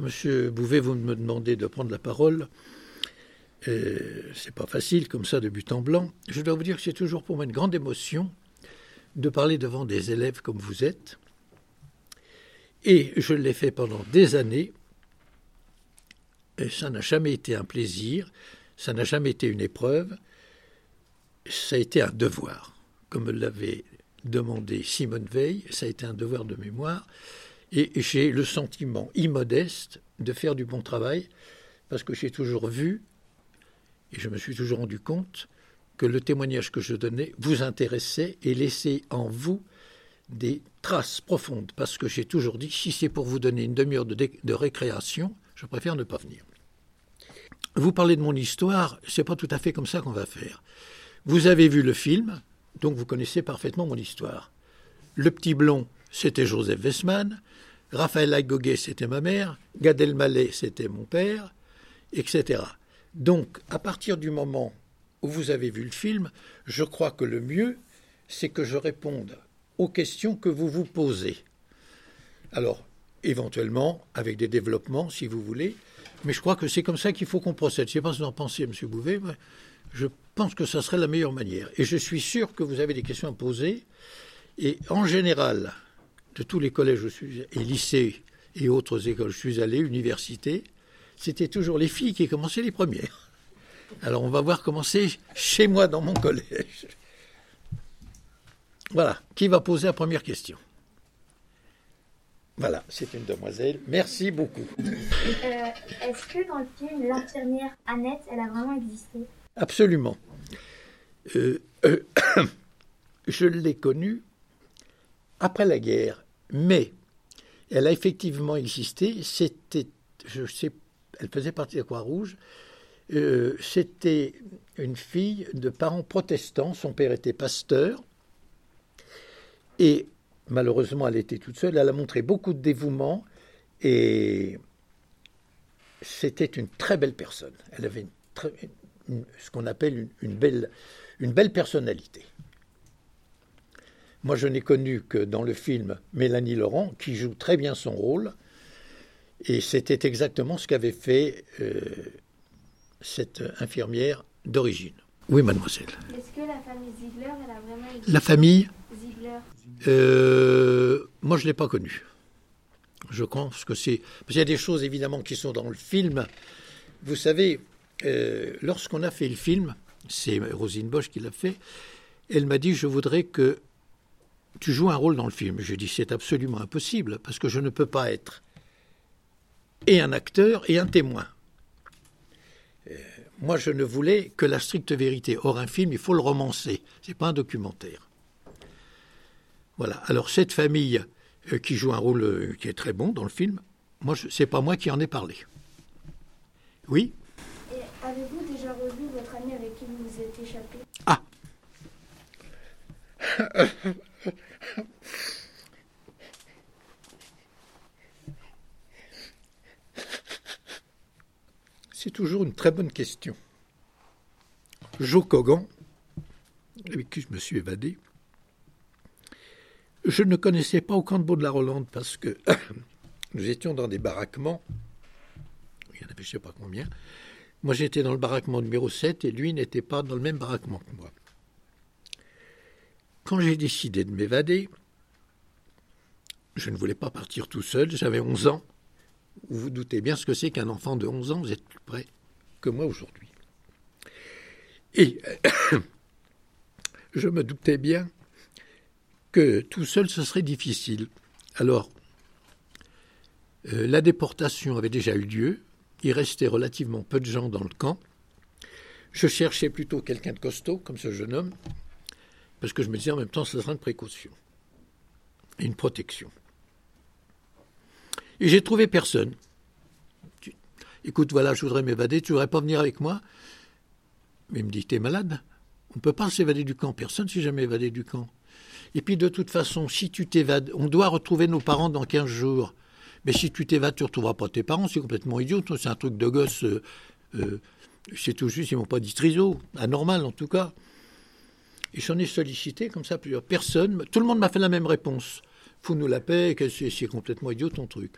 Monsieur Bouvet, vous me demandez de prendre la parole. C'est pas facile comme ça de but en blanc. Je dois vous dire que c'est toujours pour moi une grande émotion de parler devant des élèves comme vous êtes. Et je l'ai fait pendant des années. Et ça n'a jamais été un plaisir, ça n'a jamais été une épreuve, ça a été un devoir. Comme l'avait demandé Simone Veil, ça a été un devoir de mémoire. Et j'ai le sentiment immodeste de faire du bon travail, parce que j'ai toujours vu, et je me suis toujours rendu compte, que le témoignage que je donnais vous intéressait et laissait en vous des traces profondes, parce que j'ai toujours dit, si c'est pour vous donner une demi-heure de, récréation, je préfère ne pas venir. Vous parlez de mon histoire, c'est pas tout à fait comme ça qu'on va faire. Vous avez vu le film, donc vous connaissez parfaitement mon histoire. Le petit blond, c'était Joseph Westman, Raphaël Agoguet, c'était ma mère, Gad Elmaleh, c'était mon père, etc. Donc, à partir du moment où vous avez vu le film, je crois que le mieux, c'est que je réponde aux questions que vous vous posez. Alors, éventuellement, avec des développements, si vous voulez, mais je crois que c'est comme ça qu'il faut qu'on procède. Je ne sais pas ce que vous en pensez, M. Bouvet, mais je pense que ça serait la meilleure manière. Et je suis sûr que vous avez des questions à poser. Et en général, de tous les collèges et lycées et autres écoles, je suis allé, université, c'était toujours les filles qui commençaient les premières. Alors on va voir comment c'est chez moi dans mon collège. Voilà, qui va poser la première question? Voilà, c'est une demoiselle. Merci beaucoup. Euh, est-ce que dans le film, l'infirmière Annette, elle a vraiment existé? Absolument. Euh, euh, je l'ai connue après la guerre, mais elle a effectivement existé. C'était, je sais, elle faisait partie de la Croix-Rouge. c'était une fille de parents protestants. Son père était pasteur. Et malheureusement, elle était toute seule. Elle a montré beaucoup de dévouement et c'était une très belle personne. Elle avait ce qu'on appelle une, belle, une belle personnalité. Moi, je n'ai connu que dans le film Mélanie Laurent, qui joue très bien son rôle, et c'était exactement ce qu'avait fait euh, cette infirmière d'origine. Oui, mademoiselle. Est-ce que la famille Ziegler, elle a vraiment La famille euh, moi, je ne l'ai pas connu. Je pense que c'est. Parce qu'il y a des choses évidemment qui sont dans le film. Vous savez, euh, lorsqu'on a fait le film, c'est Rosine Bosch qui l'a fait, elle m'a dit Je voudrais que tu joues un rôle dans le film. Je dis C'est absolument impossible, parce que je ne peux pas être et un acteur et un témoin. Euh, moi, je ne voulais que la stricte vérité. Or, un film, il faut le romancer. Ce n'est pas un documentaire. Voilà. Alors cette famille euh, qui joue un rôle euh, qui est très bon dans le film, moi, c'est pas moi qui en ai parlé. Oui? Et avez-vous déjà revu votre ami avec qui vous vous êtes échappé? Ah. C'est toujours une très bonne question. Joe Cogan, avec qui je me suis évadé, je ne connaissais pas au camp de de la Rolande parce que nous étions dans des baraquements. Il y en avait je ne sais pas combien. Moi, j'étais dans le baraquement numéro 7 et lui n'était pas dans le même baraquement que moi. Quand j'ai décidé de m'évader, je ne voulais pas partir tout seul, j'avais 11 ans. Vous vous doutez bien ce que c'est qu'un enfant de 11 ans, vous êtes plus près que moi aujourd'hui. Et je me doutais bien que tout seul, ce serait difficile. Alors, euh, la déportation avait déjà eu lieu, il restait relativement peu de gens dans le camp. Je cherchais plutôt quelqu'un de costaud, comme ce jeune homme, parce que je me disais en même temps, ce sera une précaution une protection. Et j'ai trouvé personne. Écoute, voilà, je voudrais m'évader, tu voudrais pas venir avec moi? Mais il me dit, t'es malade? On ne peut pas s'évader du camp, personne ne s'est jamais évadé du camp. Et puis de toute façon, si tu t'évades, on doit retrouver nos parents dans 15 jours. Mais si tu t'évades, tu ne retrouveras pas tes parents, c'est complètement idiot. C'est un truc de gosse. Euh, euh, c'est tout juste, ils m'ont pas dit triso, anormal en tout cas. Et j'en ai sollicité comme ça plusieurs personnes. Tout le monde m'a fait la même réponse. Fous-nous la paix, c'est complètement idiot ton truc.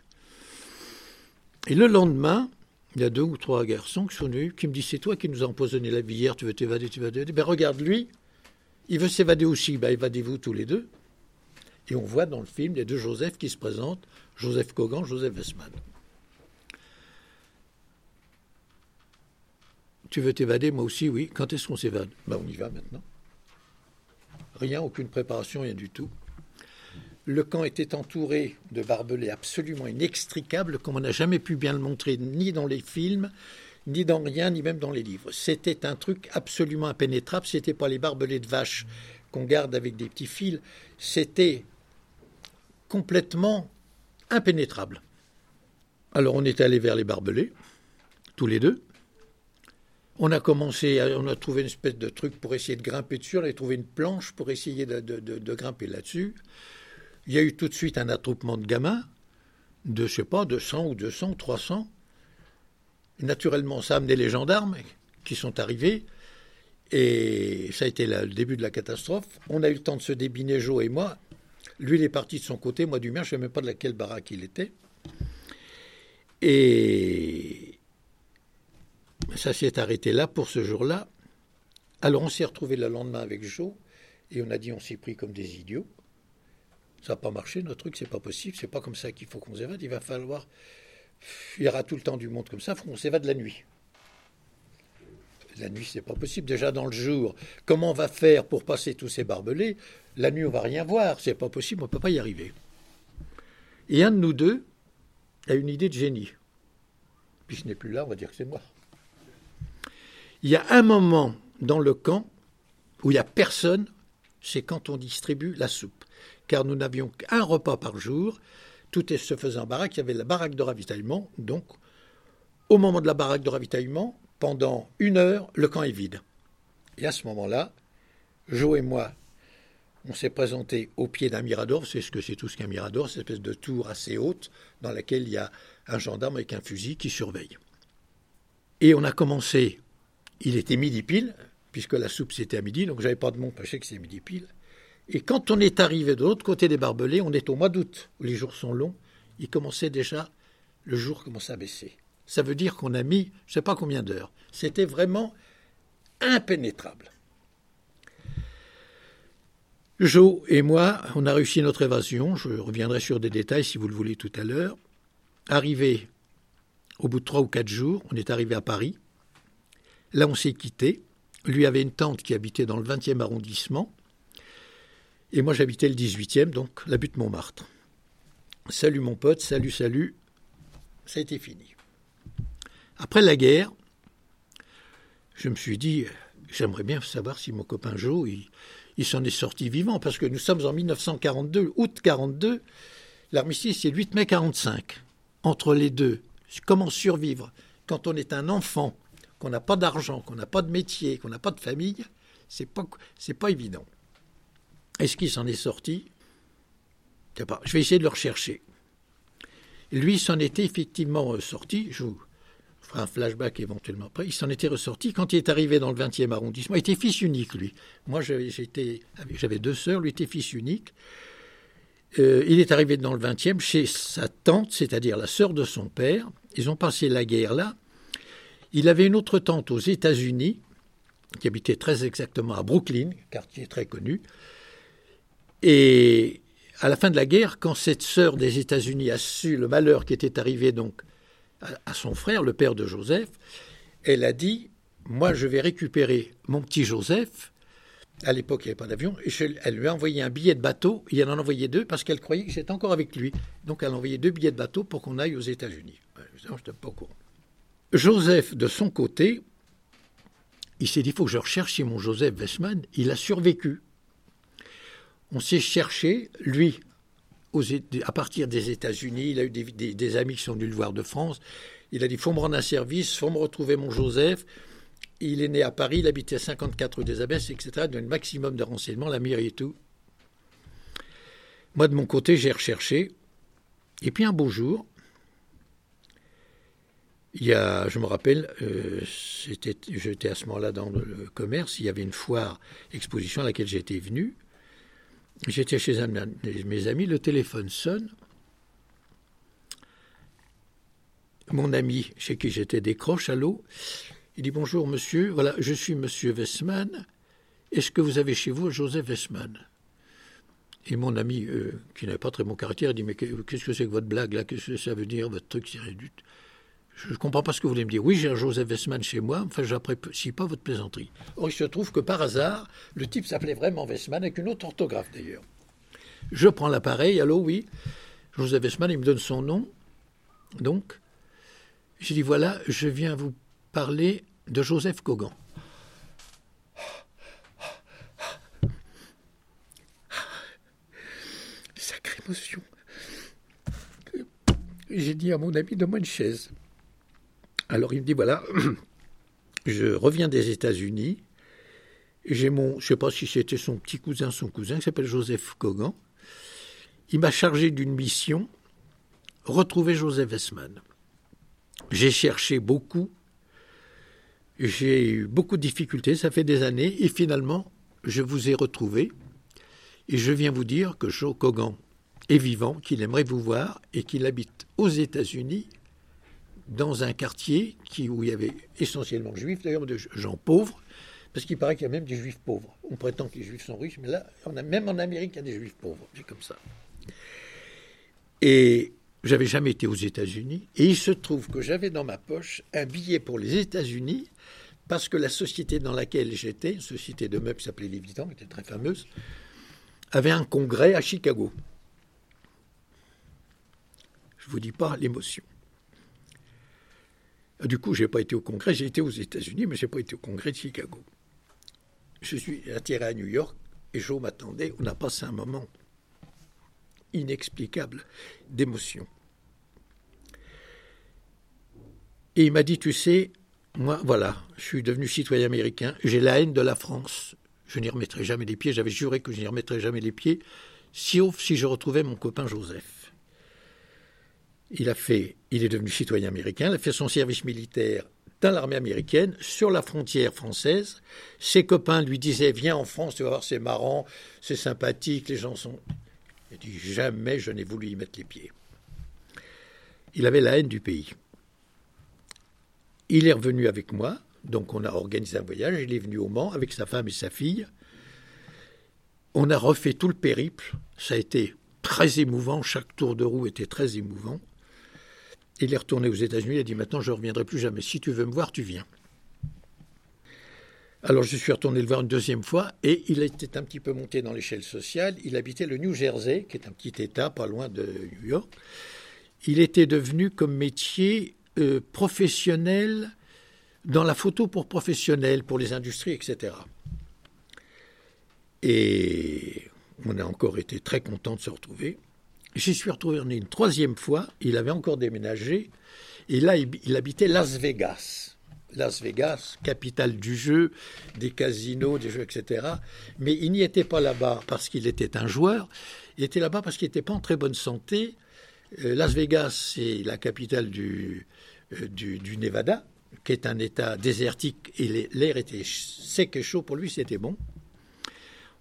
Et le lendemain, il y a deux ou trois garçons qui sont venus, qui me disent C'est toi qui nous as empoisonné la hier, tu veux t'évader, tu vas t'évader. Ben regarde lui, il veut s'évader aussi. Ben évadez-vous tous les deux. Et on voit dans le film les deux Joseph qui se présentent Joseph Kogan, Joseph Westman. Tu veux t'évader Moi aussi, oui. Quand est-ce qu'on s'évade? Ben, On y va maintenant. Rien, aucune préparation, rien du tout. Le camp était entouré de barbelés absolument inextricables, comme on n'a jamais pu bien le montrer, ni dans les films, ni dans rien, ni même dans les livres. C'était un truc absolument impénétrable. C'était pas les barbelés de vache qu'on garde avec des petits fils. C'était complètement impénétrable. Alors on est allé vers les barbelés, tous les deux. On a commencé, on a trouvé une espèce de truc pour essayer de grimper dessus. On a trouvé une planche pour essayer de grimper là-dessus. Il y a eu tout de suite un attroupement de gamins, de, je sais pas, de 100 ou 200 ou 300. Naturellement, ça a amené les gendarmes qui sont arrivés. Et ça a été le début de la catastrophe. On a eu le temps de se débiner, Joe et moi. Lui, il est parti de son côté, moi du mien, je ne sais même pas de laquelle baraque il était. Et ça s'est arrêté là pour ce jour-là. Alors on s'est retrouvé le lendemain avec Joe et on a dit on s'est pris comme des idiots. Ça n'a pas marché, notre truc, c'est pas possible, c'est pas comme ça qu'il faut qu'on s'évade. Il va falloir. Il y aura tout le temps du monde comme ça, il faut qu'on s'évade la nuit. La nuit, c'est pas possible. Déjà dans le jour, comment on va faire pour passer tous ces barbelés? La nuit, on va rien voir, c'est pas possible, on peut pas y arriver. Et un de nous deux a une idée de génie. Puis je n'ai plus là, on va dire que c'est moi. Il y a un moment dans le camp où il n'y a personne, c'est quand on distribue la soupe car nous n'avions qu'un repas par jour. Tout se faisait en baraque. Il y avait la baraque de ravitaillement. Donc, au moment de la baraque de ravitaillement, pendant une heure, le camp est vide. Et à ce moment-là, Joe et moi, on s'est présenté au pied d'un mirador. C'est ce que c'est tout ce qu'un mirador, cette espèce de tour assez haute dans laquelle il y a un gendarme avec un fusil qui surveille. Et on a commencé. Il était midi pile, puisque la soupe c'était à midi, donc j'avais pas de montre, je sais que c'est midi pile. Et quand on est arrivé de l'autre côté des barbelés, on est au mois d'août, où les jours sont longs, il commençait déjà, le jour commençait à baisser. Ça veut dire qu'on a mis, je ne sais pas combien d'heures. C'était vraiment impénétrable. Joe et moi, on a réussi notre évasion. Je reviendrai sur des détails si vous le voulez tout à l'heure. Arrivé au bout de trois ou quatre jours, on est arrivé à Paris. Là, on s'est quitté. Lui avait une tante qui habitait dans le 20e arrondissement. Et moi, j'habitais le 18e, donc la butte Montmartre. Salut mon pote, salut, salut. Ça a été fini. Après la guerre, je me suis dit, j'aimerais bien savoir si mon copain Joe, il, s'en est sorti vivant, parce que nous sommes en 1942, août 42, l'armistice c'est 8 mai 45. Entre les deux, comment survivre quand on est un enfant, qu'on n'a pas d'argent, qu'on n'a pas de métier, qu'on n'a pas de famille, c'est pas, pas évident. Est-ce qu'il s'en est sorti? Je vais essayer de le rechercher. Lui s'en était effectivement euh, sorti, je vous ferai un flashback éventuellement après, il s'en était ressorti quand il est arrivé dans le 20e arrondissement. Il était fils unique, lui. Moi, j'avais deux sœurs, lui était fils unique. Euh, il est arrivé dans le 20e chez sa tante, c'est-à-dire la sœur de son père. Ils ont passé la guerre là. Il avait une autre tante aux États-Unis, qui habitait très exactement à Brooklyn, quartier très connu. Et à la fin de la guerre, quand cette sœur des États-Unis a su le malheur qui était arrivé donc à son frère, le père de Joseph, elle a dit Moi, je vais récupérer mon petit Joseph. À l'époque, il n'y avait pas d'avion. Elle lui a envoyé un billet de bateau. Et elle en a envoyé deux parce qu'elle croyait que c'était encore avec lui. Donc, elle a envoyé deux billets de bateau pour qu'on aille aux États-Unis. je n'étais pas au. Joseph, de son côté, il s'est dit il faut que je recherche mon Joseph Westman, il a survécu on s'est cherché, lui, à partir des États-Unis, il a eu des, amis qui sont venus le voir de France. Il a dit faut me rendre un service, faut me retrouver mon Joseph. Il est né à Paris, il habitait à 54 rue des Abbesses, etc. Il a un maximum de renseignements, la mairie et tout. Moi, de mon côté, j'ai recherché. Et puis un beau jour, il y a, je me rappelle, euh, j'étais à ce moment-là dans le commerce, il y avait une foire exposition à laquelle j'étais venu. J'étais chez un mes amis, le téléphone sonne. mon ami chez qui j'étais décroche l'eau. Il dit Bonjour monsieur, voilà, je suis monsieur Westman. Est-ce que vous avez chez vous Joseph Westman? Et mon ami, euh, qui n'avait pas très bon caractère, dit Mais qu'est-ce que c'est que votre blague là? Qu'est-ce que ça veut dire, votre truc c'est réduit je ne comprends pas ce que vous voulez me dire. Oui, j'ai un Joseph Westman chez moi, enfin, j'apprécie pas votre plaisanterie. Or, il se trouve que par hasard, le type s'appelait vraiment Westman, avec une autre orthographe d'ailleurs. Je prends l'appareil, allô, oui. Joseph Westman, il me donne son nom. Donc, j'ai dit voilà, je viens vous parler de Joseph Kogan. Sacrée émotion. J'ai dit à mon ami, donne-moi une chaise. Alors il me dit voilà, je reviens des États-Unis. J'ai mon, je ne sais pas si c'était son petit cousin, son cousin, qui s'appelle Joseph Kogan. Il m'a chargé d'une mission, retrouver Joseph Westman. J'ai cherché beaucoup, j'ai eu beaucoup de difficultés, ça fait des années, et finalement, je vous ai retrouvé, et je viens vous dire que Joe Kogan est vivant, qu'il aimerait vous voir, et qu'il habite aux États-Unis, dans un quartier où il y avait essentiellement juifs, d'ailleurs de gens pauvres, parce qu'il paraît qu'il y a même des juifs pauvres. On prétend que les juifs sont riches, mais là, même en Amérique, il y a des juifs pauvres. C'est comme ça. Et j'avais jamais été aux États-Unis, et il se trouve que j'avais dans ma poche un billet pour les États-Unis, parce que la société dans laquelle j'étais, une société de meubles qui s'appelait Lévitan, qui était très fameuse, avait un congrès à Chicago. Je vous dis pas l'émotion. Du coup, je n'ai pas été au congrès, j'ai été aux États-Unis, mais je n'ai pas été au congrès de Chicago. Je suis attiré à New York et Joe m'attendait. On a passé un moment inexplicable d'émotion. Et il m'a dit, tu sais, moi, voilà, je suis devenu citoyen américain, j'ai la haine de la France. Je n'y remettrai jamais les pieds, j'avais juré que je n'y remettrai jamais les pieds, sauf si je retrouvais mon copain Joseph. Il a fait, il est devenu citoyen américain, il a fait son service militaire dans l'armée américaine, sur la frontière française. Ses copains lui disaient Viens en France, tu vas voir, c'est marrant, c'est sympathique, les gens sont. Il dit Jamais je n'ai voulu y mettre les pieds. Il avait la haine du pays. Il est revenu avec moi, donc on a organisé un voyage. Il est venu au Mans avec sa femme et sa fille. On a refait tout le périple. Ça a été très émouvant. Chaque tour de roue était très émouvant. Il est retourné aux États-Unis, il a dit maintenant je ne reviendrai plus jamais. Si tu veux me voir, tu viens. Alors je suis retourné le voir une deuxième fois et il était un petit peu monté dans l'échelle sociale. Il habitait le New Jersey, qui est un petit État pas loin de New York. Il était devenu comme métier euh, professionnel dans la photo pour professionnels, pour les industries, etc. Et on a encore été très content de se retrouver. J'y suis retourné une troisième fois. Il avait encore déménagé. Et là, il, habitait Las Vegas. Las Vegas, capitale du jeu, des casinos, des jeux, etc. Mais il n'y était pas là-bas parce qu'il était un joueur. Il était là-bas parce qu'il n'était pas en très bonne santé. Euh, Las Vegas, c'est la capitale du, euh, du, du, Nevada, qui est un État désertique et l'air était sec et chaud. Pour lui, c'était bon.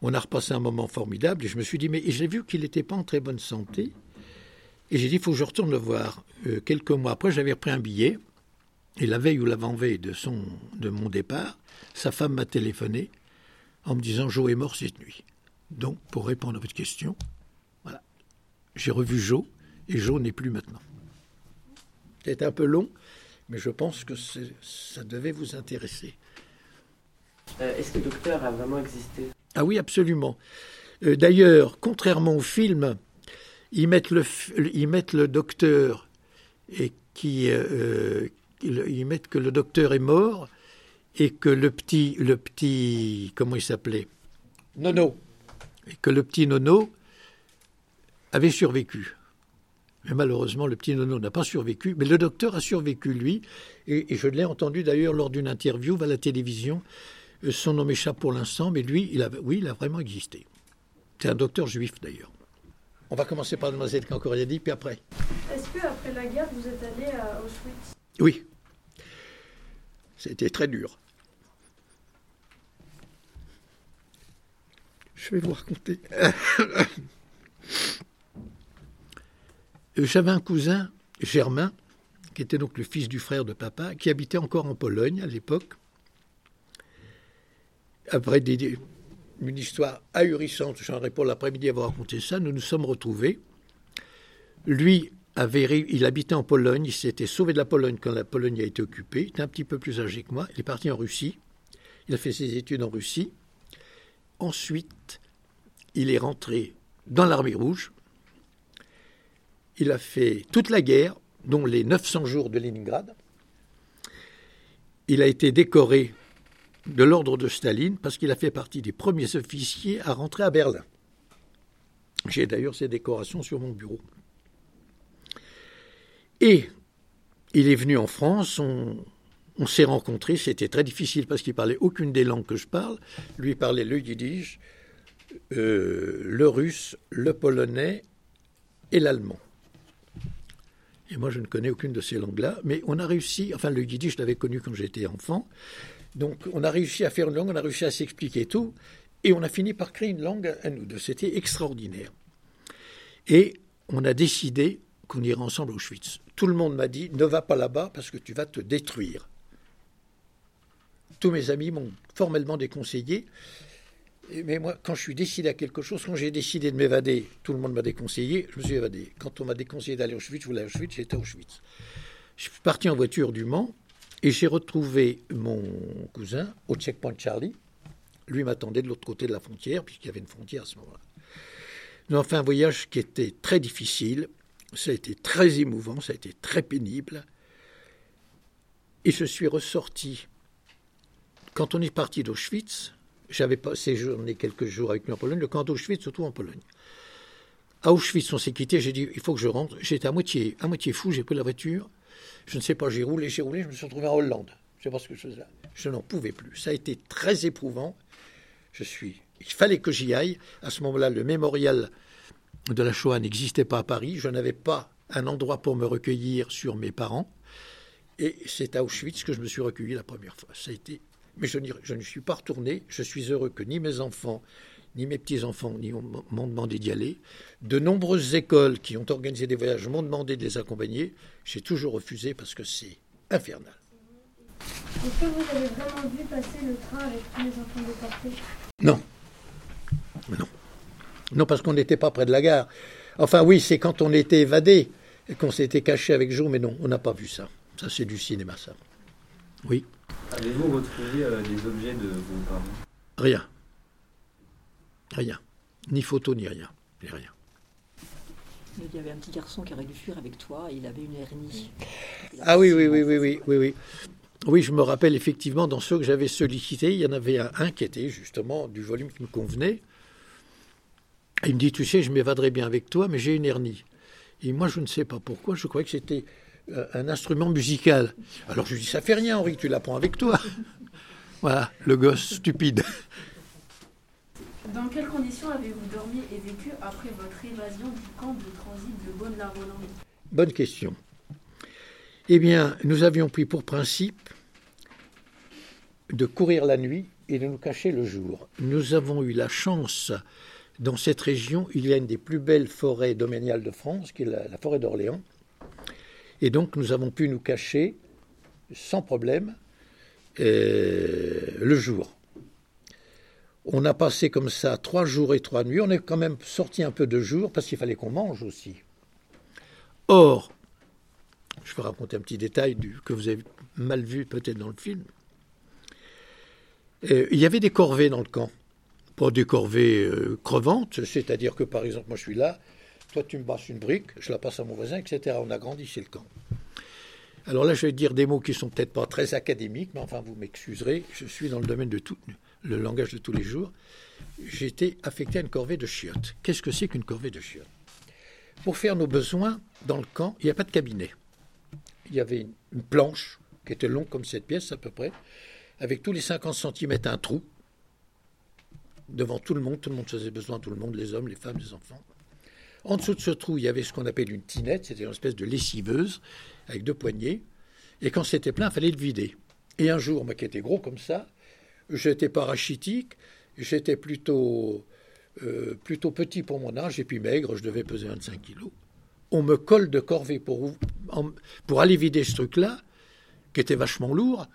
On a repassé un moment formidable et je me suis dit, mais j'ai vu qu'il n'était pas en très bonne santé. Et j'ai dit, il faut que je retourne le voir. Euh, quelques mois après, j'avais repris un billet. Et la veille ou l'avant-veille de, mon départ, sa femme m'a téléphoné en me disant Joe est mort cette nuit. Donc, pour répondre à votre question, voilà. J'ai revu Joe et Joe n'est plus maintenant. C'était un peu long, mais je pense que ça devait vous intéresser. Euh, est-ce que le docteur a vraiment existé? Ah oui, absolument. Euh, d'ailleurs, contrairement au film, ils mettent le, ils mettent le docteur et qui, euh, ils mettent que le docteur est mort et que le petit, le petit, comment il s'appelait? Nono. Et que le petit Nono avait survécu. Mais malheureusement, le petit Nono n'a pas survécu, mais le docteur a survécu, lui, et, et je l'ai entendu d'ailleurs lors d'une interview à la télévision. Son nom m'échappe pour l'instant, mais lui, il a, oui, il a vraiment existé. C'est un docteur juif d'ailleurs. On va commencer par Mademoiselle dit, puis après. Est-ce que après la guerre, vous êtes allé à Auschwitz? Oui. C'était très dur. Je vais vous raconter. J'avais un cousin, Germain, qui était donc le fils du frère de papa, qui habitait encore en Pologne à l'époque. Après une histoire ahurissante, j'en pour l'après-midi avoir raconté ça, nous nous sommes retrouvés. Lui avait, il habitait en Pologne, il s'était sauvé de la Pologne quand la Pologne a été occupée, il était un petit peu plus âgé que moi, il est parti en Russie, il a fait ses études en Russie. Ensuite, il est rentré dans l'armée rouge, il a fait toute la guerre, dont les 900 jours de Leningrad. Il a été décoré de l'ordre de Staline parce qu'il a fait partie des premiers officiers à rentrer à Berlin. J'ai d'ailleurs ces décorations sur mon bureau. Et il est venu en France, on, s'est rencontrés, c'était très difficile parce qu'il parlait aucune des langues que je parle. Lui parlait le yiddish, euh, le russe, le polonais et l'allemand. Et moi, je ne connais aucune de ces langues-là, mais on a réussi, enfin le yiddish, je l'avais connu quand j'étais enfant, donc on a réussi à faire une langue, on a réussi à s'expliquer tout, et on a fini par créer une langue à nous deux. C'était extraordinaire. Et on a décidé qu'on irait ensemble à Auschwitz. Tout le monde m'a dit, ne va pas là-bas parce que tu vas te détruire. Tous mes amis m'ont formellement déconseillé. Mais moi, quand je suis décidé à quelque chose, quand j'ai décidé de m'évader, tout le monde m'a déconseillé, je me suis évadé. Quand on m'a déconseillé d'aller à Auschwitz, je voulais à Auschwitz, j'étais à Auschwitz. Je suis parti en voiture du Mans et j'ai retrouvé mon cousin au checkpoint Charlie. Lui m'attendait de l'autre côté de la frontière, puisqu'il y avait une frontière à ce moment-là. Nous avons fait un voyage qui était très difficile, ça a été très émouvant, ça a été très pénible. Et je suis ressorti. Quand on est parti d'Auschwitz, j'avais séjourné quelques jours avec lui en Pologne, le camp d'Auschwitz, surtout en Pologne. À Auschwitz, on s'est quitté, j'ai dit, il faut que je rentre. J'étais à moitié, à moitié fou, j'ai pris la voiture. Je ne sais pas, j'ai roulé, j'ai roulé, je me suis retrouvé en Hollande. Je sais pas ce que je faisais là. Je n'en pouvais plus. Ça a été très éprouvant. Je suis. Il fallait que j'y aille. À ce moment-là, le mémorial de la Shoah n'existait pas à Paris. Je n'avais pas un endroit pour me recueillir sur mes parents. Et c'est à Auschwitz que je me suis recueilli la première fois. Ça a été mais je, ne suis pas retourné. Je suis heureux que ni mes enfants, ni mes petits-enfants m'ont demandé d'y aller. De nombreuses écoles qui ont organisé des voyages m'ont demandé de les accompagner. J'ai toujours refusé parce que c'est infernal. Est-ce que vous avez vraiment vu passer le train avec tous les enfants déportés? Non. Non. Non, parce qu'on n'était pas près de la gare. Enfin, oui, c'est quand on était évadé et qu'on s'était caché avec Joe, mais non, on n'a pas vu ça. Ça, c'est du cinéma, ça. Oui. Avez-vous retrouvé euh, des objets de vos parents? Rien. Rien. Ni photo, ni rien. Ni rien. Il y avait un petit garçon qui aurait dû fuir avec toi, il avait une hernie. Ah oui, oui, oui, oui, oui, oui, oui. Oui, je me rappelle effectivement, dans ceux que j'avais sollicités, il y en avait un, qui était justement du volume qui me convenait. il me dit, tu sais, je m'évaderai bien avec toi, mais j'ai une hernie. Et moi, je ne sais pas pourquoi, je croyais que c'était euh, un instrument musical. Alors je lui dis, ça fait rien, Henri, tu l'apprends avec toi. voilà, le gosse stupide. Dans quelles conditions avez-vous dormi et vécu après votre évasion du camp de transit de Bonne-la-Rolande Bonne question. Eh bien, nous avions pris pour principe de courir la nuit et de nous cacher le jour. Nous avons eu la chance, dans cette région, il y a une des plus belles forêts domaniales de France, qui est la forêt d'Orléans, et donc nous avons pu nous cacher sans problème euh, le jour. On a passé comme ça trois jours et trois nuits. On est quand même sorti un peu de jour parce qu'il fallait qu'on mange aussi. Or, je vais raconter un petit détail que vous avez mal vu peut-être dans le film. Euh, il y avait des corvées dans le camp. Pas des corvées euh, crevantes, c'est-à-dire que par exemple, moi je suis là, toi, tu me passes une brique, je la passe à mon voisin, etc. On a grandi chez le camp. Alors là, je vais dire des mots qui sont peut-être pas très académiques, mais enfin, vous m'excuserez, je suis dans le domaine de tout, le langage de tous les jours. Été affecté à une corvée de chiottes. Qu'est-ce que c'est qu'une corvée de chiottes? Pour faire nos besoins dans le camp, il n'y a pas de cabinet. Il y avait une planche qui était longue comme cette pièce à peu près, avec tous les 50 cm un trou devant tout le monde. Tout le monde faisait besoin, tout le monde, les hommes, les femmes, les enfants. En dessous de ce trou, il y avait ce qu'on appelle une tinette, c'était une espèce de lessiveuse avec deux poignées. Et quand c'était plein, il fallait le vider. Et un jour, moi qui étais gros comme ça, j'étais parachitique, j'étais plutôt, euh, plutôt petit pour mon âge et puis maigre, je devais peser 25 kilos. on me colle de corvée pour, pour aller vider ce truc-là, qui était vachement lourd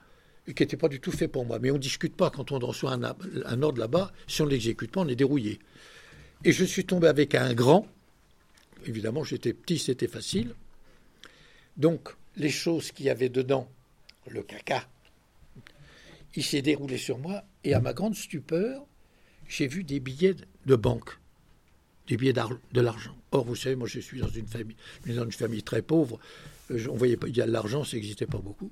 et qui n'était pas du tout fait pour moi. Mais on ne discute pas quand on reçoit un, un ordre là-bas. Si on ne l'exécute pas, on est dérouillé. Et je suis tombé avec un grand. Évidemment, j'étais petit, c'était facile. Donc, les choses qu'il y avait dedans, le caca, il s'est déroulé sur moi. Et à ma grande stupeur, j'ai vu des billets de banque, des billets de l'argent. Or, vous savez, moi, je suis dans une famille, dans une famille très pauvre. Euh, On voyait pas, il y a de l'argent, ça n'existait pas beaucoup.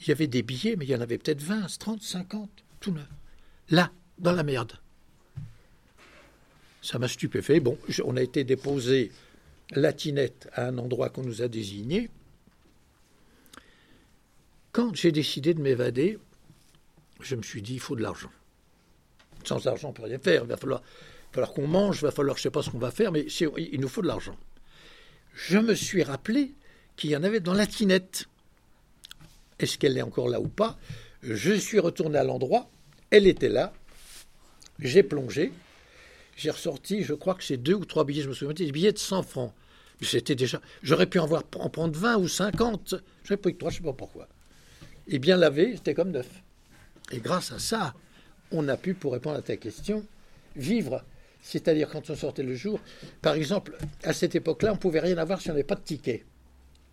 Il y avait des billets, mais il y en avait peut-être 20, 30, 50, tout neuf. Là, dans la merde. Ça m'a stupéfait. Bon, on a été déposé latinette à un endroit qu'on nous a désigné. Quand j'ai décidé de m'évader, je me suis dit, il faut de l'argent. Sans argent, on ne peut rien faire. Il va falloir, falloir qu'on mange, il va falloir, je ne sais pas ce qu'on va faire, mais il nous faut de l'argent. Je me suis rappelé qu'il y en avait dans la tinette. Est-ce qu'elle est encore là ou pas? Je suis retourné à l'endroit, elle était là, j'ai plongé, j'ai ressorti, je crois que c'est deux ou trois billets, je me souviens, des billets de 100 francs. C'était déjà. J'aurais pu en, voir, en prendre 20 ou 50. J'aurais pris que trois, je ne sais pas pourquoi. Et bien lavé, c'était comme neuf. Et grâce à ça, on a pu, pour répondre à ta question, vivre. C'est-à-dire quand on sortait le jour, par exemple, à cette époque-là, on pouvait rien avoir si on n'avait pas de ticket.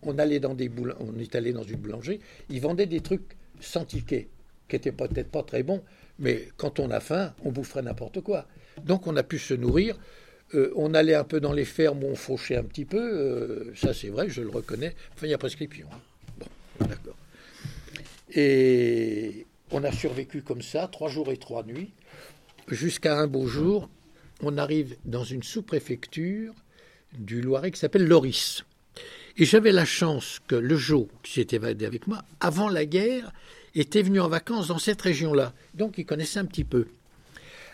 On allait dans des boul- on est allé dans une boulangerie, ils vendaient des trucs sans ticket, qui étaient peut-être pas très bons, mais quand on a faim, on boufferait n'importe quoi. Donc on a pu se nourrir. Euh, on allait un peu dans les fermes où on fauchait un petit peu, euh, ça c'est vrai, je le reconnais. Enfin, il y a prescription. hein. Bon, d'accord. Et on a survécu comme ça, trois jours et trois nuits, jusqu'à un beau jour, on arrive dans une sous-préfecture du Loiret qui s'appelle Loris. Et j'avais la chance que le Jo, qui s'était évadé avec moi, avant la guerre, était venu en vacances dans cette région-là. Donc il connaissait un petit peu.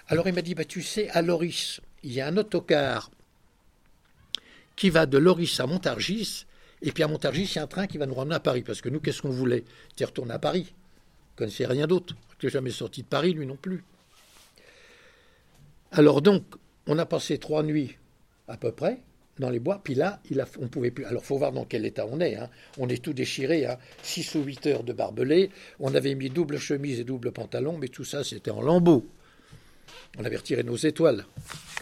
Alors il m'a dit, bah, tu sais, à Loris, il y a un autocar qui va de Loris à Montargis, et puis à Montargis, il y a un train qui va nous ramener à Paris. Parce que nous, qu'est-ce qu'on voulait? C'était retourner à Paris. Ne connaissait rien d'autre. Il n'est jamais sorti de Paris, lui non plus. Alors donc, on a passé trois nuits à peu près dans les bois, puis là, il on pouvait plus. Alors, faut voir dans quel état on est. hein. On est tout déchiré, hein. 6 ou 8 heures de barbelé. On avait mis double chemise et double pantalon, mais tout ça, c'était en lambeaux. On avait retiré nos étoiles.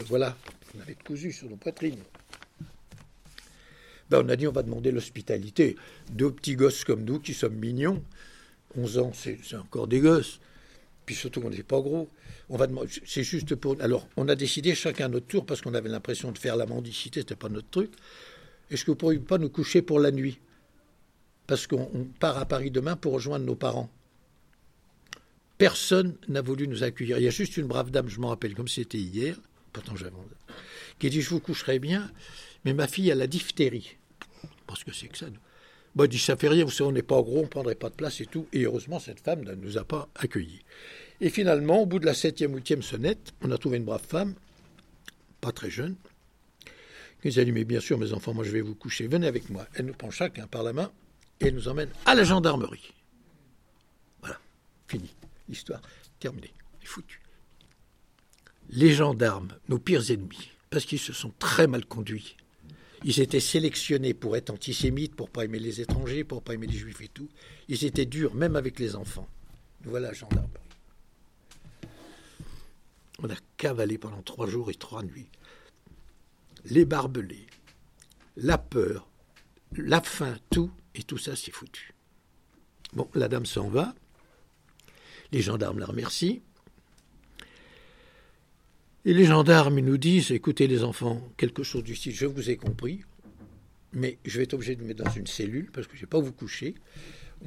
Voilà, on avait cousu sur nos poitrines. Ben, on a dit, on va demander l'hospitalité. Deux petits gosses comme nous qui sommes mignons. 11 ans, c'est encore des gosses. Puis surtout, on n'est pas gros. On va c'est juste pour. Alors, on a décidé chacun notre tour parce qu'on avait l'impression de faire la mendicité, c'était pas notre truc. Est-ce que vous pourriez pas nous coucher pour la nuit? Parce qu'on on part à Paris demain pour rejoindre nos parents. Personne n'a voulu nous accueillir. Il y a juste une brave dame, je m'en rappelle comme c'était hier, pourtant j'avais qui dit Je vous coucherai bien, mais ma fille a la diphtérie. Parce que c'est que ça. nous. Elle dit Ça fait rien, vous savez, on n'est pas gros, on ne prendrait pas de place et tout. Et heureusement, cette femme ne nous a pas accueillis. Et finalement, au bout de la septième huitième sonnette, on a trouvé une brave femme, pas très jeune, qui nous a dit Mais bien sûr, mes enfants, moi je vais vous coucher, venez avec moi. Elle nous prend chacun par la main et nous emmène à la gendarmerie. Voilà, fini. L'histoire terminée. Foutu. Les gendarmes, nos pires ennemis, parce qu'ils se sont très mal conduits. Ils étaient sélectionnés pour être antisémites, pour pas aimer les étrangers, pour pas aimer les juifs et tout. Ils étaient durs, même avec les enfants. Voilà, gendarmerie. On a cavalé pendant trois jours et trois nuits. Les barbelés, la peur, la faim, tout, et tout ça, c'est foutu. Bon, la dame s'en va. Les gendarmes la remercient. Et les gendarmes nous disent écoutez, les enfants, quelque chose du style je vous ai compris, mais je vais être obligé de vous mettre dans une cellule parce que je ne vais pas vous coucher.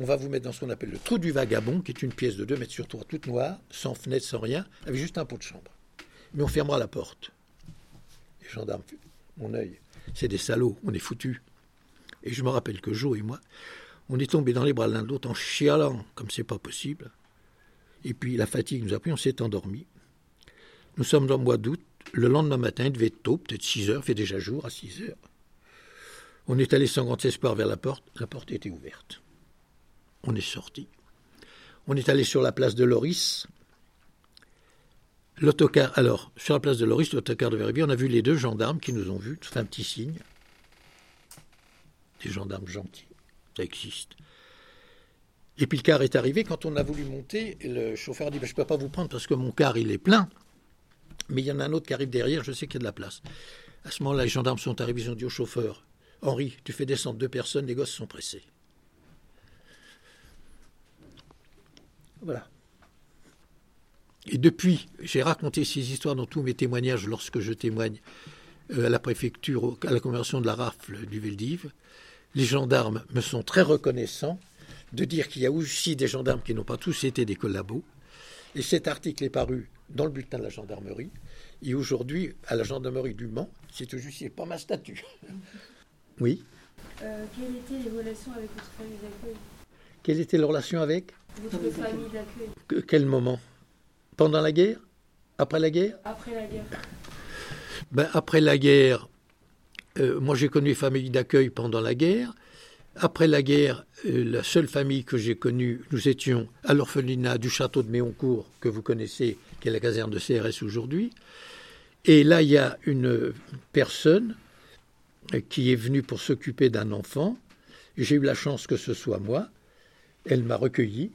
On va vous mettre dans ce qu'on appelle le trou du vagabond, qui est une pièce de 2 mètres sur 3, toute noire, sans fenêtre, sans rien, avec juste un pot de chambre. Mais on fermera la porte. Les gendarmes, mon œil, c'est des salauds, on est foutus. Et je me rappelle que Jo et moi, on est tombés dans les bras l'un de l'autre en chialant, comme c'est pas possible. Et puis la fatigue nous a pris, on s'est endormi. Nous sommes dans le mois d'août. Le lendemain matin, il devait être tôt, peut-être 6 heures, il fait déjà jour à 6 heures. On est allé sans grand espoir vers la porte. La porte était ouverte. On est sorti. On est allé sur la place de Loris. L'autocar, alors, sur la place de Loris, l'autocar de Verbier, on a vu les deux gendarmes qui nous ont vus, fait un petit signe. des gendarmes gentils. Ça existe. Et puis le car est arrivé. Quand on a voulu monter, le chauffeur a dit ben, Je ne peux pas vous prendre parce que mon car, il est plein. Mais il y en a un autre qui arrive derrière, je sais qu'il y a de la place. À ce moment-là, les gendarmes sont arrivés, ils ont dit au chauffeur Henri, tu fais descendre deux personnes, les gosses sont pressés. Voilà. Et depuis, j'ai raconté ces histoires dans tous mes témoignages lorsque je témoigne euh, à la préfecture, à la conversion de la rafle du Veldiv. Les gendarmes me sont très reconnaissants de dire qu'il y a aussi des gendarmes qui n'ont pas tous été des collabos. Et cet article est paru dans le bulletin de la gendarmerie. Et aujourd'hui, à la gendarmerie du Mans, c'est tout juste, pas ma statue. Oui. Euh, quelles étaient les relations avec votre famille d'accueil? Quelles étaient les relations avec? Votre famille d'accueil Que- Quel moment? Pendant la guerre? Après la guerre? Après la guerre ben, Après la guerre, euh, moi j'ai connu famille d'accueil pendant la guerre. Après la guerre, euh, la seule famille que j'ai connue, nous étions à l'orphelinat du château de Méoncourt, que vous connaissez, qui est la caserne de CRS aujourd'hui. Et là, il y a une personne euh, qui est venue pour s'occuper d'un enfant. J'ai eu la chance que ce soit moi. Elle m'a recueilli.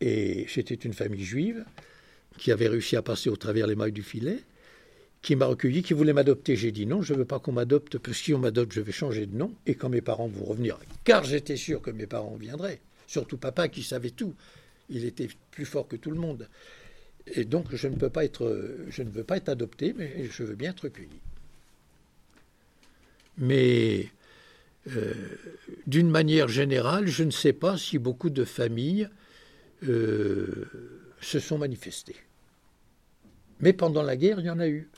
Et c'était une famille juive qui avait réussi à passer au travers les mailles du filet qui m'a recueilli, qui voulait m'adopter. J'ai dit non, je ne veux pas qu'on m'adopte, parce que si on m'adopte, je vais changer de nom, et quand mes parents vont revenir, car j'étais sûr que mes parents viendraient, surtout papa qui savait tout, il était plus fort que tout le monde. Et donc je ne peux pas être, je ne veux pas être adopté, mais je veux bien être recueilli. Mais euh, d'une manière générale, je ne sais pas si beaucoup de familles euh, se sont manifestées. Mais pendant la guerre, il y en a eu.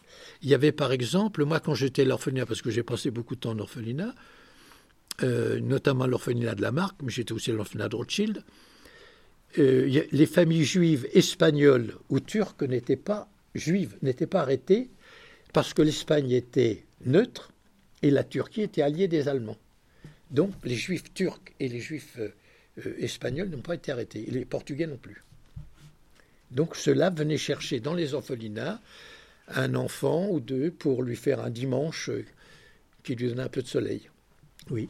Il y avait par exemple, moi quand j'étais à l'orphelinat, parce que j'ai passé beaucoup de temps en orphelinat, euh, notamment l'orphelinat de la Marque, mais j'étais aussi à l'orphelinat de Rothschild, euh, les familles juives espagnoles ou turques n'étaient pas juives, n'étaient pas arrêtées parce que l'Espagne était neutre et la Turquie était alliée des Allemands. Donc les juifs turcs et les juifs euh, euh, espagnols n'ont pas été arrêtés, et les Portugais non plus. Donc ceux-là venaient chercher dans les orphelinats un enfant ou deux pour lui faire un dimanche qui lui donnait un peu de soleil. Oui.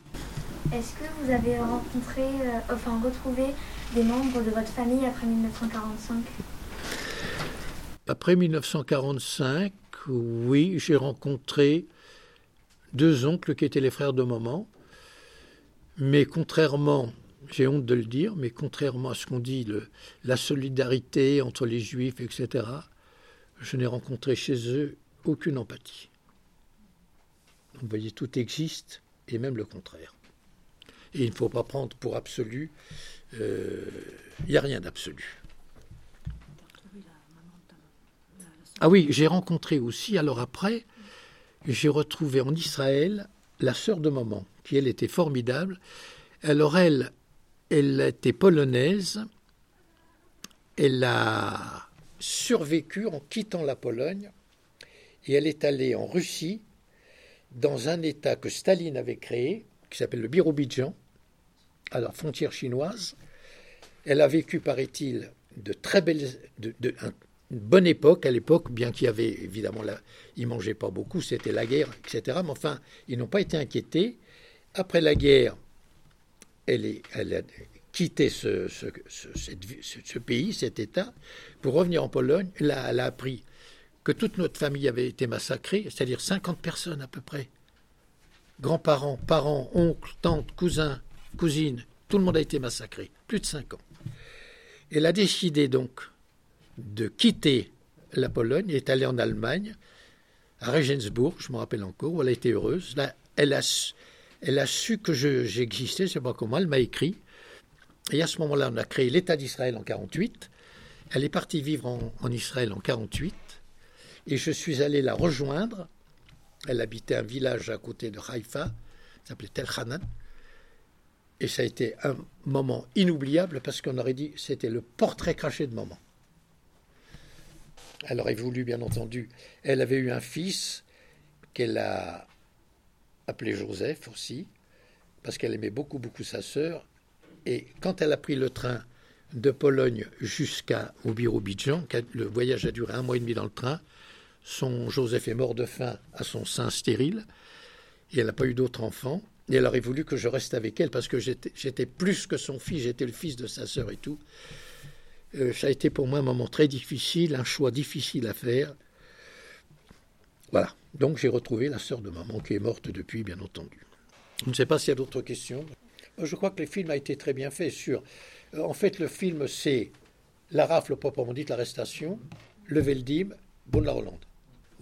Est-ce que vous avez rencontré, enfin retrouvé des membres de votre famille après 1945 Après 1945, oui, j'ai rencontré deux oncles qui étaient les frères de maman. Mais contrairement, j'ai honte de le dire, mais contrairement à ce qu'on dit, la solidarité entre les juifs, etc., je n'ai rencontré chez eux aucune empathie. Vous voyez, tout existe, et même le contraire. Et il ne faut pas prendre pour absolu, euh, il n'y a rien d'absolu. Ah oui, j'ai rencontré aussi, alors après, j'ai retrouvé en Israël la sœur de maman, qui elle était formidable. Alors elle, elle était polonaise, elle a survécu en quittant la Pologne, et elle est allée en Russie, dans un État que Staline avait créé, qui s'appelle le Birobidjan, à la frontière chinoise. Elle a vécu, paraît-il, de très belles, de, de- un- une bonne époque à l'époque, bien qu'il y avait évidemment, la, ils mangeaient pas beaucoup, c'était la guerre, etc. Mais enfin, ils n'ont pas été inquiétés. Après la guerre, elle, a quitté ce- ce pays, cet État, pour revenir en Pologne. Là, elle a appris que toute notre famille avait été massacrée, c'est-à-dire 50 personnes à peu près. Grands-parents, parents, oncles, tantes, cousins, cousines, tout le monde a été massacré, plus de 5 ans. Elle a décidé donc de quitter la Pologne et est allée en Allemagne, à Regensburg, je me rappelle encore, où elle a été heureuse. Là, elle a, su- que je- j'existais, je sais pas comment, elle m'a écrit. Et à ce moment-là, on a créé l'État d'Israël en 48. Elle est partie vivre en, en Israël en 48. Et je suis allé la rejoindre. Elle habitait un village à côté de Haïfa, s'appelait Tel Hanan. Et ça a été un moment inoubliable parce qu'on aurait dit c'était le portrait craché de maman. Elle aurait voulu, bien entendu. Elle avait eu un fils qu'elle a appelé Joseph aussi, parce qu'elle aimait beaucoup, beaucoup sa sœur. Et quand elle a pris le train de Pologne jusqu'au Birobidjan, le voyage a duré un mois et demi dans le train, son Joseph est mort de faim à son sein stérile, et elle n'a pas eu d'autre enfant. Et elle aurait voulu que je reste avec elle parce que j'étais plus que son fils, j'étais le fils de sa sœur et tout. Euh, ça a été pour moi un moment très difficile, un choix difficile à faire. Voilà. Donc j'ai retrouvé la sœur de maman qui est morte depuis, bien entendu. Je ne sais pas s'il y a d'autres questions. Je crois que le film a été très bien fait. Euh, en fait, le film, c'est la rafle proprement dite, l'arrestation, le Veldim, Bonne-la-Rolande.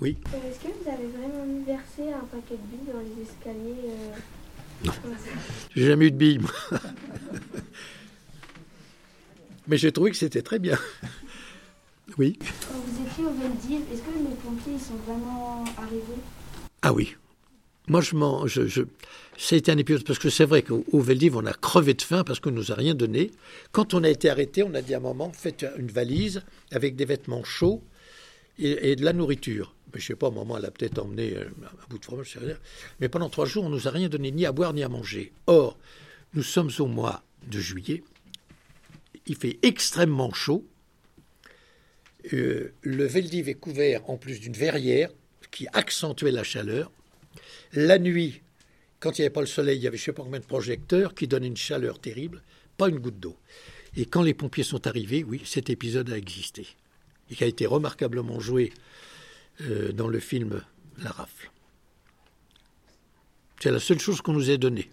Oui. Euh, Est-ce que vous avez vraiment versé un paquet de billes dans les escaliers euh, ça J'ai jamais eu de bille, moi. Mais j'ai trouvé que c'était très bien. Oui. Quand vous étiez au Veldiv, est-ce que les pompiers ils sont vraiment arrivés? Ah oui. Moi, je m'en. Je, été un épisode, parce que c'est vrai qu'au au Veldiv, on a crevé de faim parce qu'on ne nous a rien donné. Quand on a été arrêté, on a dit à un moment faites une valise avec des vêtements chauds et, et de la nourriture. Mais je sais pas, maman, elle a peut-être emmené un bout de fromage, je sais rien. Mais pendant trois jours, on nous a rien donné, ni à boire, ni à manger. Or, nous sommes au mois de juillet. Il fait extrêmement chaud. Euh, le Veldiv est couvert en plus d'une verrière qui accentuait la chaleur. La nuit, quand il n'y avait pas le soleil, il y avait je ne sais pas combien de projecteurs qui donnaient une chaleur terrible, pas une goutte d'eau. Et quand les pompiers sont arrivés, oui, cet épisode a existé. Et qui a été remarquablement joué euh, dans le film La Rafle. C'est la seule chose qu'on nous ait donnée.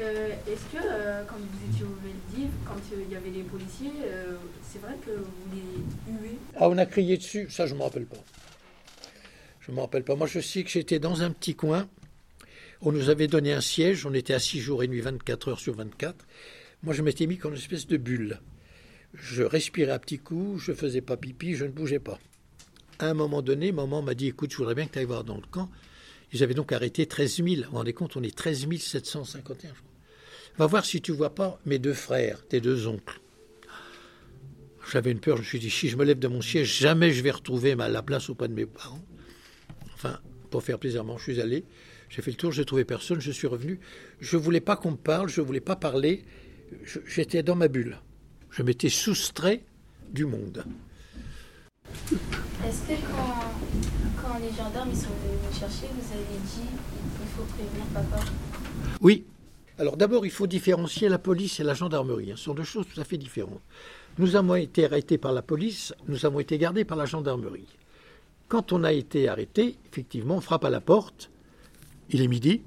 Euh, Est-ce que euh, quand vous étiez au Veldiv, quand euh, il y avait les policiers, c'est vrai que vous les huez? Ah, on a crié dessus Ça, je ne me rappelle pas. Je ne me rappelle pas. Moi, je sais que j'étais dans un petit coin. On nous avait donné un siège. On était à 6 jours et nuit, 24 heures sur 24. Moi, je m'étais mis comme une espèce de bulle. Je respirais à petits coups. Je faisais pas pipi. Je ne bougeais pas. À un moment donné, maman m'a dit Écoute, je voudrais bien que tu ailles voir dans le camp. Avaient donc arrêté 13 000. Vous vous rendez compte, on est 13 751, je crois. Va voir si tu vois pas mes deux frères, tes deux oncles. J'avais une peur, je me suis dit, si je me lève de mon siège, jamais je vais retrouver ma, la place auprès de mes parents. Enfin, pour faire plaisir maman, je suis allé, j'ai fait le tour, j'ai trouvé personne, je suis revenu. Je voulais pas qu'on me parle, je voulais pas parler. J'étais dans ma bulle. Je m'étais soustrait du monde. Est-ce que quand, les gendarmes sont venus vous chercher, vous avez dit il faut prévenir papa? Oui. Alors d'abord, il faut différencier la police et la gendarmerie. hein. Ce sont deux choses tout à fait différentes. Nous avons été arrêtés par la police, nous avons été gardés par la gendarmerie. Quand on a été arrêté, effectivement, on frappe à la porte. Il est midi.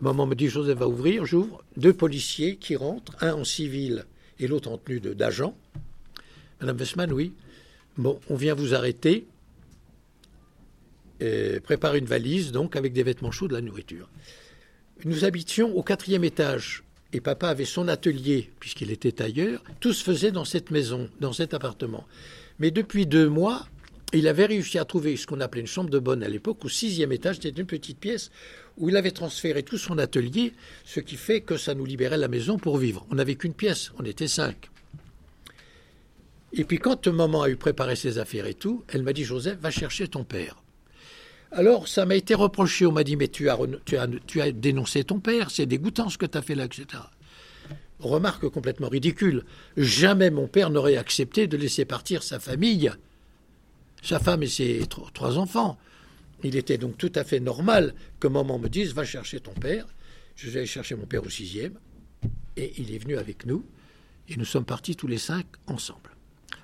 Maman me dit Joseph va ouvrir, j'ouvre. Deux policiers qui rentrent, un en civil et l'autre en tenue d'agent. Madame Westman, oui. Bon, on vient vous arrêter. Prépare une valise, donc, avec des vêtements chauds, de la nourriture. Nous habitions au quatrième étage et papa avait son atelier, puisqu'il était tailleur. Tout se faisait dans cette maison, dans cet appartement. Mais depuis deux mois, il avait réussi à trouver ce qu'on appelait une chambre de bonne à l'époque, au sixième étage, c'était une petite pièce où il avait transféré tout son atelier, ce qui fait que ça nous libérait la maison pour vivre. On n'avait qu'une pièce, on était cinq. Et puis quand maman a eu préparé ses affaires et tout, elle m'a dit Joseph, va chercher ton père. Alors, ça m'a été reproché. On m'a dit, mais tu as, tu as, dénoncé ton père, c'est dégoûtant ce que tu as fait là, etc. Remarque complètement ridicule. Jamais mon père n'aurait accepté de laisser partir sa famille, sa femme et ses tro- trois enfants. Il était donc tout à fait normal que maman me dise, va chercher ton père. Je vais chercher mon père au sixième. Et il est venu avec nous. Et nous sommes partis tous les cinq ensemble.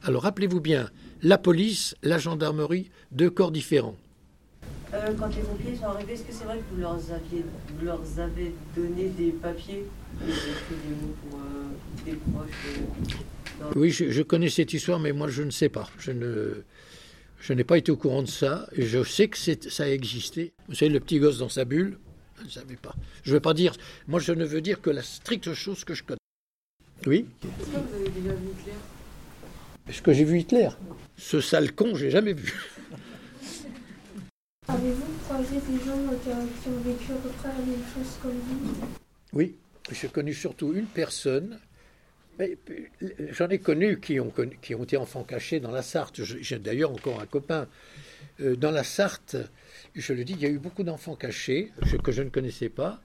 Alors, rappelez-vous bien, la police, la gendarmerie, deux corps différents. Euh, quand les pompiers sont arrivés, est-ce que c'est vrai que vous leur, aviez, vous leur avez donné des papiers Vous avez écrit des mots pour euh, des proches euh, Oui, je, je connais cette histoire, mais moi je ne sais pas. Je ne, je n'ai pas été au courant de ça. Je sais que ça a existé. Vous savez, le petit gosse dans sa bulle, je ne savais pas. Je ne veux pas dire. Moi, je ne veux dire que la stricte chose que je connais. Oui? Est-ce que vous avez déjà vu Hitler Est-ce que j'ai vu Hitler Ce sale con, j'ai jamais vu. Avez-vous croisé des gens euh, qui ont vécu à peu près la même chose comme vous? Oui. J'ai connu surtout une personne. mais, J'en ai connu qui ont, connu- qui ont été enfants cachés dans la Sarthe. J'ai d'ailleurs encore un copain. Euh, dans la Sarthe, je le dis, il y a eu beaucoup d'enfants cachés que je ne connaissais pas.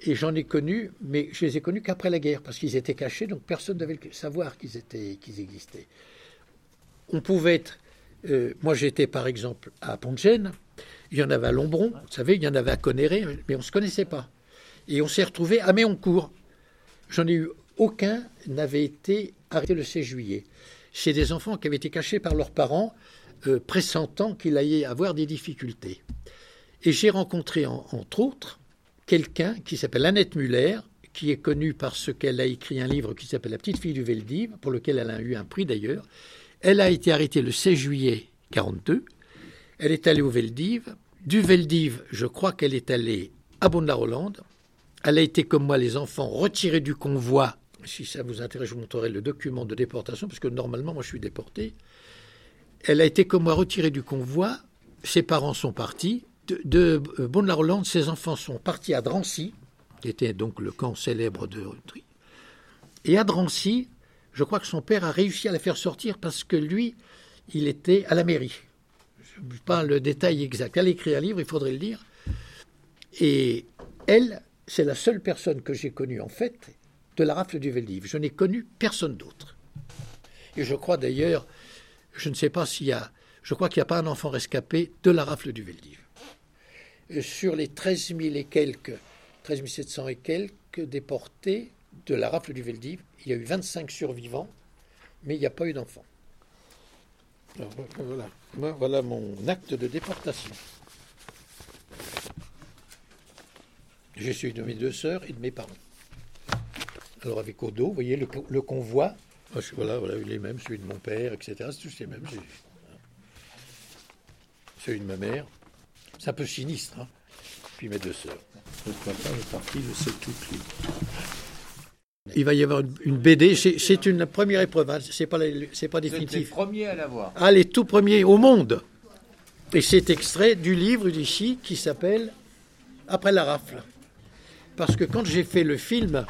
Et j'en ai connu, mais je les ai connus qu'après la guerre, parce qu'ils étaient cachés, donc personne ne devait le savoir qu'ils étaient, existaient. On pouvait être. euh, moi, j'étais par exemple à Pont-de-Gênes, il y en avait à Lombron, vous savez, il y en avait à Conéré, mais on ne se connaissait pas. Et on s'est retrouvé à Méoncourt. J'en ai eu aucun n'avait été arrêté le 16 juillet. C'est des enfants qui avaient été cachés par leurs parents, euh, pressentant qu'il allait avoir des difficultés. Et j'ai rencontré, entre autres, quelqu'un qui s'appelle Annette Muller, qui est connue parce qu'elle a écrit un livre qui s'appelle La petite fille du Veldiv, pour lequel elle a eu un prix d'ailleurs. Elle a été arrêtée le 16 juillet 42. Elle est allée au Veldiv. Du Veldiv, je crois qu'elle est allée à Bonne-la-Rolande. Elle a été, comme moi, les enfants, retirés du convoi. Si ça vous intéresse, je vous montrerai le document de déportation, parce que normalement, moi, je suis déporté. Elle a été, comme moi, retirée du convoi. Ses parents sont partis. De, euh, Bonne-la-Rolande, ses enfants sont partis à Drancy, qui était donc le camp célèbre de Rutry. Et à Drancy, je crois que son père a réussi à la faire sortir parce que lui, il était à la mairie. Je ne pas le détail exact. Elle écrit un livre, il faudrait le lire. Et elle, c'est la seule personne que j'ai connue, en fait, de la rafle du Veldiv. Je n'ai connu personne d'autre. Et je crois d'ailleurs, je ne sais pas s'il y a, je crois qu'il n'y a pas un enfant rescapé de la rafle du Veldiv. Sur les 13 000 et quelques 13 700 et quelques déportés de la rafle du Veldiv. Il y a eu 25 survivants, mais il n'y a pas eu d'enfants. Voilà. voilà mon acte de déportation. Je suis de mes deux sœurs et de mes parents. Alors avec Odo, vous voyez le, convoi, voilà, voilà, il est même, celui de mon père, etc. C'est tous les mêmes. Celui de ma mère. C'est un peu sinistre. Hein puis mes deux sœurs. Papa est parti, je sais tout Il va y avoir une, BD, c'est une première épreuve, hein. c'est pas, c'est pas définitif. Premiers à l'avoir. Ah, les tout premiers au monde. Et c'est extrait du livre d'ici qui s'appelle Après la rafle. Parce que quand j'ai fait le film,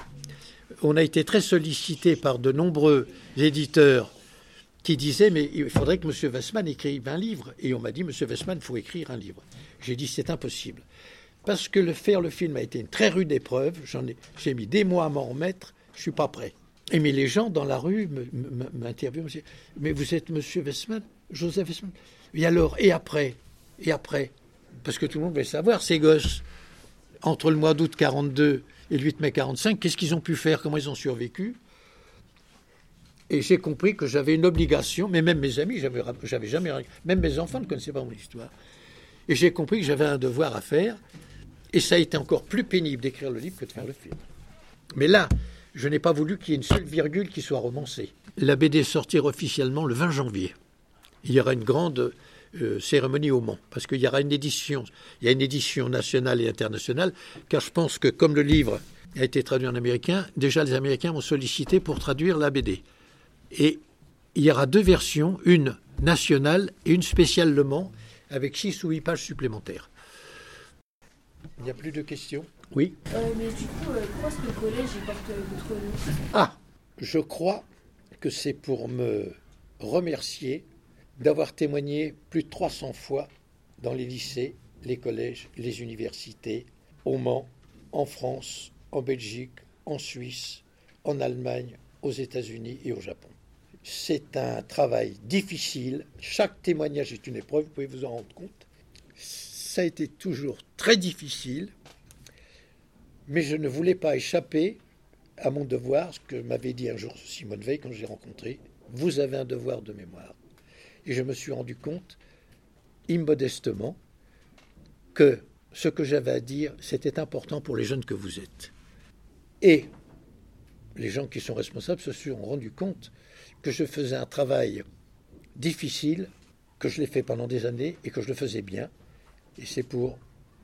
on a été très sollicité par de nombreux éditeurs qui disaient mais il faudrait que M. Westman écrive un livre. Et on m'a dit M. Westman, il faut écrire un livre. J'ai dit c'est impossible parce que le faire le film a été une très rude épreuve. J'ai mis des mois à m'en remettre. Je suis pas prêt. Et mais les gens dans la rue m'interviewent. Mais vous êtes Monsieur Westman, Joseph Westman. Et alors Et après Et après? Parce que tout le monde veut savoir. Ces gosses, entre le mois d'août 42 et le 8 mai 45, qu'est-ce qu'ils ont pu faire? Comment ils ont survécu? Et j'ai compris que j'avais une obligation, mais même mes amis, j'avais jamais, même mes enfants ne connaissaient pas mon histoire. Et j'ai compris que j'avais un devoir à faire, et ça a été encore plus pénible d'écrire le livre que de faire le film. Mais là, je n'ai pas voulu qu'il y ait une seule virgule qui soit romancée. La BD sortira officiellement le 20 janvier. Il y aura une grande euh, cérémonie au Mans, parce qu'il y aura une édition. Il y a une édition nationale et internationale, car je pense que comme le livre a été traduit en américain, déjà les Américains m'ont sollicité pour traduire la BD. Et il y aura deux versions, une nationale et une spéciale Le Mans, avec six ou huit pages supplémentaires. Il n'y a plus de questions? Oui euh, Mais du coup, euh, pourquoi est-ce que le collège porte votre nom? Ah Je crois que c'est pour me remercier d'avoir témoigné plus de 300 fois dans les lycées, les collèges, les universités, au Mans, en France, en Belgique, en Suisse, en Allemagne, aux États-Unis et au Japon. C'est un travail difficile. Chaque témoignage est une épreuve, vous pouvez vous en rendre compte ça a été toujours très difficile, mais je ne voulais pas échapper à mon devoir, ce que m'avait dit un jour Simone Veil quand j'ai rencontré, vous avez un devoir de mémoire. Et je me suis rendu compte, immodestement, que ce que j'avais à dire, c'était important pour les jeunes que vous êtes. Et les gens qui sont responsables se sont rendus compte que je faisais un travail difficile, que je l'ai fait pendant des années et que je le faisais bien, et c'est pour,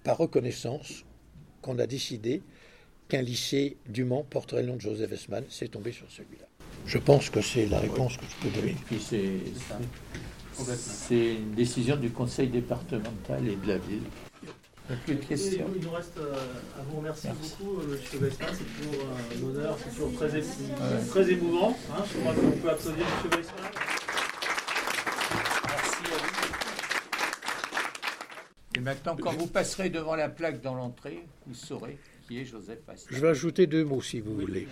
par reconnaissance, qu'on a décidé qu'un lycée du Mans porterait le nom de Joseph Esman. C'est tombé sur celui-là. Je pense que c'est la réponse que je peux donner. Puis c'est, c'est une décision du conseil départemental et de la ville. Plus de questions. Il nous reste euh, à vous remercier beaucoup, euh, M. Westman. C'est toujours un honneur, c'est toujours très, très émouvant. Hein. Je crois qu'on peut applaudir M. Westman. Et maintenant, quand vous passerez devant la plaque dans l'entrée, vous saurez qui est Joseph Astor. Je vais ajouter deux mots, si vous voulez.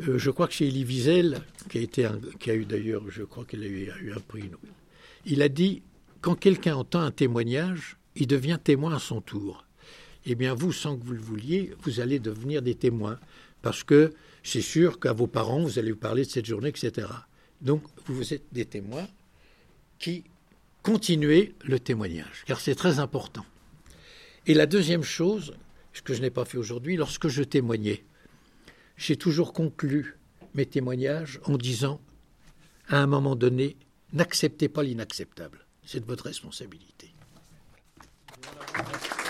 Euh, je crois que c'est Elie Wiesel, qui a, été qui a eu d'ailleurs, je crois qu'il a eu, a eu un prix. Il a dit quand quelqu'un entend un témoignage, il devient témoin à son tour. eh bien vous, sans que vous le vouliez, vous allez devenir des témoins. Parce que c'est sûr qu'à vos parents, vous allez vous parler de cette journée, etc. Donc vous êtes des témoins qui continuez le témoignage, car c'est très important. Et la deuxième chose, ce que je n'ai pas fait aujourd'hui, lorsque je témoignais, j'ai toujours conclu mes témoignages en disant, à un moment donné, n'acceptez pas l'inacceptable. C'est de votre responsabilité. Voilà.